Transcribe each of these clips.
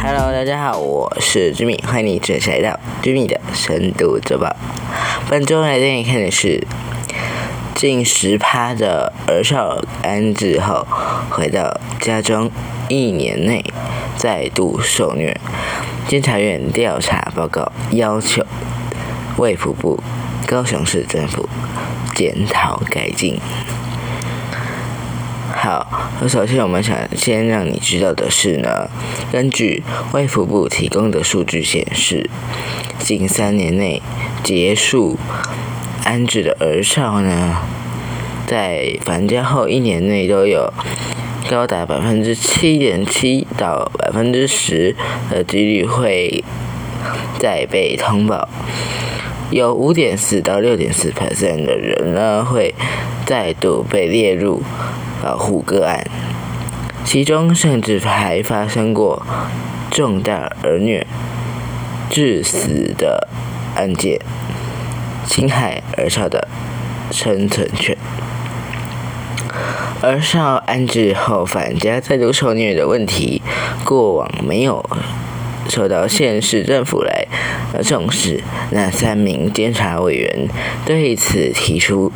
Hello，大家好，我是 Jimmy，欢迎你准时来到 Jimmy 的深度周报。本周来电影看的是近十趴的儿少安置后回到家中一年内再度受虐，监察院调查报告要求卫福部、高雄市政府检讨改进。好，那首先我们想先让你知道的是呢，根据卫福部提供的数据显示，近三年内结束安置的儿少呢，在返家后一年内都有高达百分之七点七到百分之十的几率会再被通报，有五点四到六点四 percent 的人呢会再度被列入。保护个案，其中甚至还发生过重大儿虐致死的案件，侵害儿少的生存权。儿少安置后返家再度受虐的问题，过往没有受到县市政府来重视。那三名监察委员对此提出。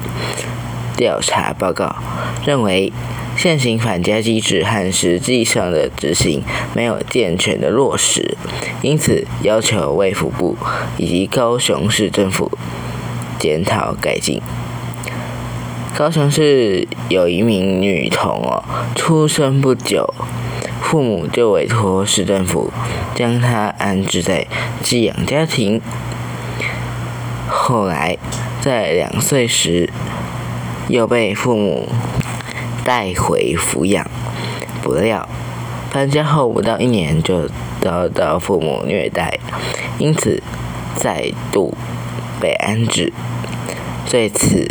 调查报告认为，现行反家机制和实际上的执行没有健全的落实，因此要求卫福部以及高雄市政府检讨改进。高雄市有一名女童哦，出生不久，父母就委托市政府将她安置在寄养家庭，后来在两岁时。又被父母带回抚养，不料搬家后不到一年就遭到父母虐待，因此再度被安置。对此，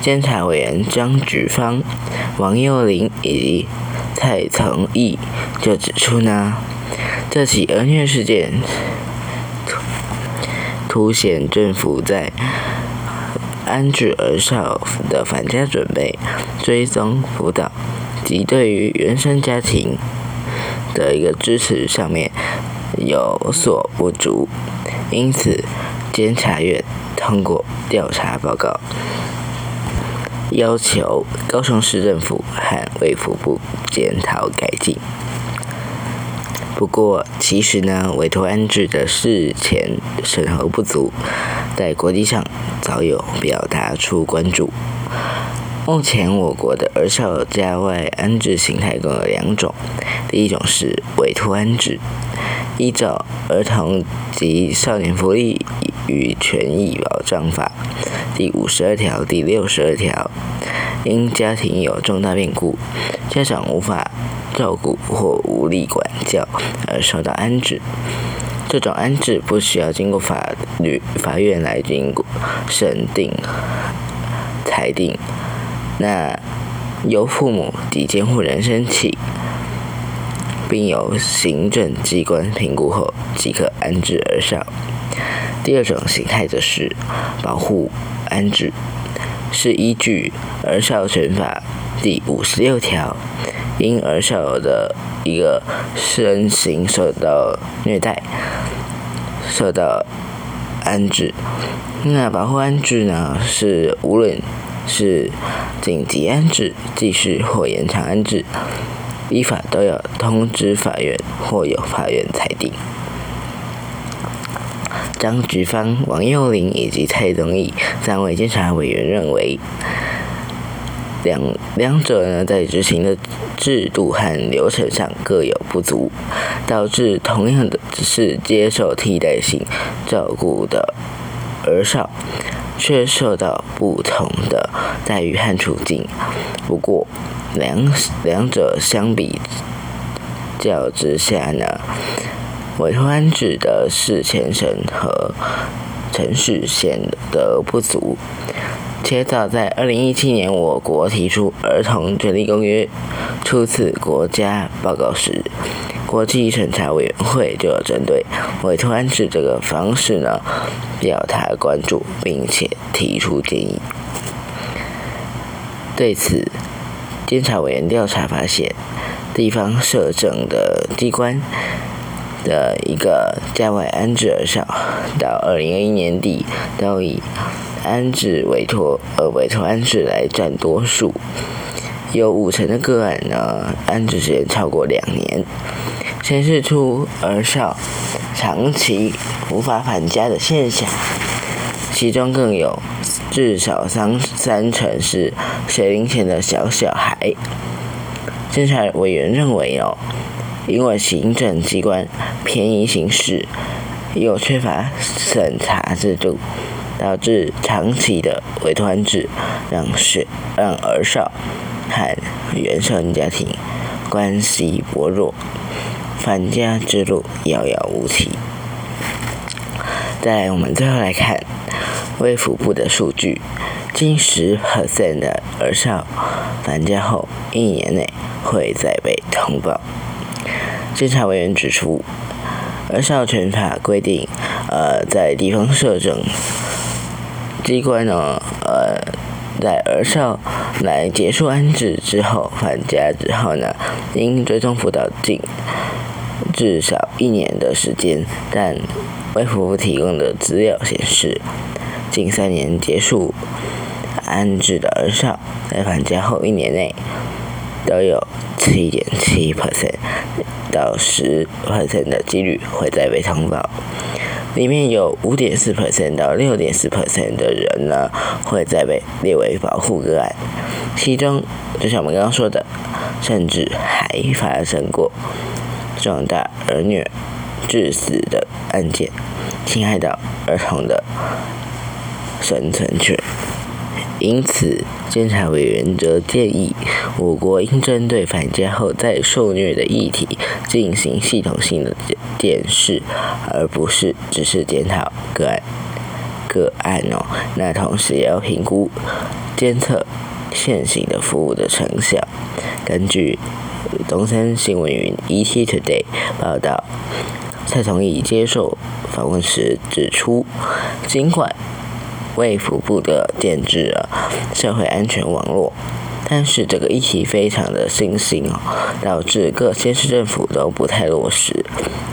监察委员张菊芳、王幼玲以及蔡成义就指出呢，这起儿虐事件凸显政府在。安置儿少的返家准备、追踪辅导及对于原生家庭的一个支持上面有所不足，因此监察院通过调查报告，要求高雄市政府和卫福部检讨改进。不过，其实呢，委托安置的事前审核不足，在国际上早有表达出关注。目前我国的儿少在外安置形态共有两种，第一种是委托安置，依照《儿童及少年福利与权益保障法》第五十二条、第六十二条，因家庭有重大变故，家长无法。照顾或无力管教而受到安置，这种安置不需要经过法律法院来经过审定裁定，那由父母及监护人申请，并由行政机关评估后即可安置而上。第二种形态则是保护安置，是依据《儿少权法》第五十六条。因儿少的一个身形受到虐待，受到安置。那保护安置呢，是无论是紧急安置、继续或延长安置，依法都要通知法院或由法院裁定。张菊芳、王幼林以及蔡宗义三位监察委员认为。两两者呢，在执行的制度和流程上各有不足，导致同样的只是接受替代性照顾的儿少，却受到不同的待遇和处境。不过，两两者相比较之下呢，委托安置的事前审核程序显得不足。且早在二零一七年，我国提出《儿童权利公约》初次国家报告时，国际审查委员会就针对委托安置这个方式呢表达关注，并且提出建议。对此，监察委员调查发现，地方社政的机关的一个价位安置而少，到二零二一年底都以安置委托呃委托安置来占多数，有五成的个案呢安置时间超过两年，显示出儿少长期无法返家的现象，其中更有至少三三成是学龄前的小小孩。监察委员认为哦。因为行政机关偏移行事，又缺乏审查制度，导致长期的委托安置，让学让儿少和原生家庭关系薄弱，返家之路遥遥无期。再，我们最后来看卫福部的数据，近十 percent 的儿少返家后一年内会再被通报。监察委员指出，儿少权法规定，呃，在地方社政机关呢，呃，在儿少来结束安置之后返家之后呢，应追踪辅导近至少一年的时间。但卫福部提供的资料显示，近三年结束安置的儿少在返家后一年内都有七点七 percent。到十 percent 的几率会再被通报，里面有五点四 percent 到六点四 percent 的人呢，会再被列为保护个案，其中就像我们刚刚说的，甚至还发生过重大儿虐致死的案件，侵害到儿童的生存权。因此，监察委员则建议，我国应针对返家后再受虐的议题进行系统性的检视，而不是只是检讨个案个案哦。那同时也要评估监测现行的服务的成效。根据东森新闻云 ET Today 报道，蔡崇义接受访问时指出，尽管卫福部的建制了社会安全网络，但是这个议题非常的新兴哦，导致各县市政府都不太落实，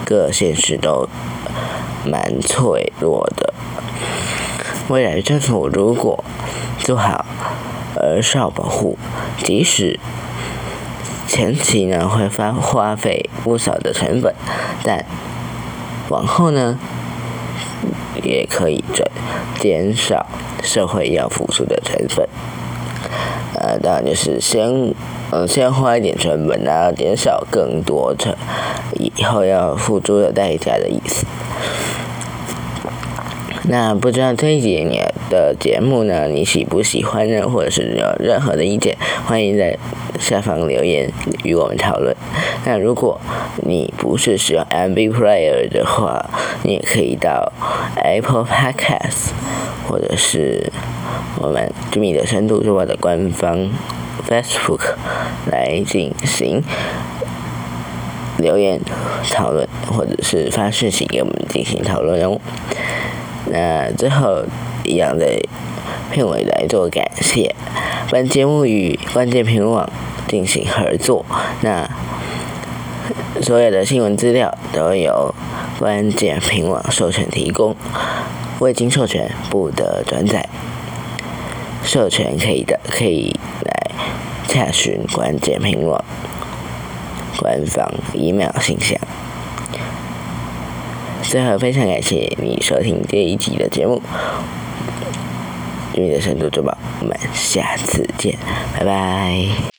各县市都蛮脆弱的。未来政府如果做好儿少保护，即使前期呢会花花费不少的成本，但往后呢？也可以减减少社会要付出的成本，呃，当然就是先嗯先花一点成本，然后减少更多成以后要付出的代价的意思。那不知道这一节你的节目呢，你喜不喜欢呢？或者是有任何的意见，欢迎在下方留言与我们讨论。那如果你不是使用 MB Player 的话，你也可以到 Apple Podcast 或者是我们《知米的深度》之外的官方 Facebook 来进行留言讨论，或者是发讯息给我们进行讨论哦。那最后一样的片尾来做感谢，本节目与关键评论网进行合作，那所有的新闻资料都由关键评论网授权提供，未经授权不得转载，授权可以的可以来查询关键评论网官方 email 信箱。最后，非常感谢你收听这一集的节目，《秘密的深度之宝》，我们下次见，拜拜。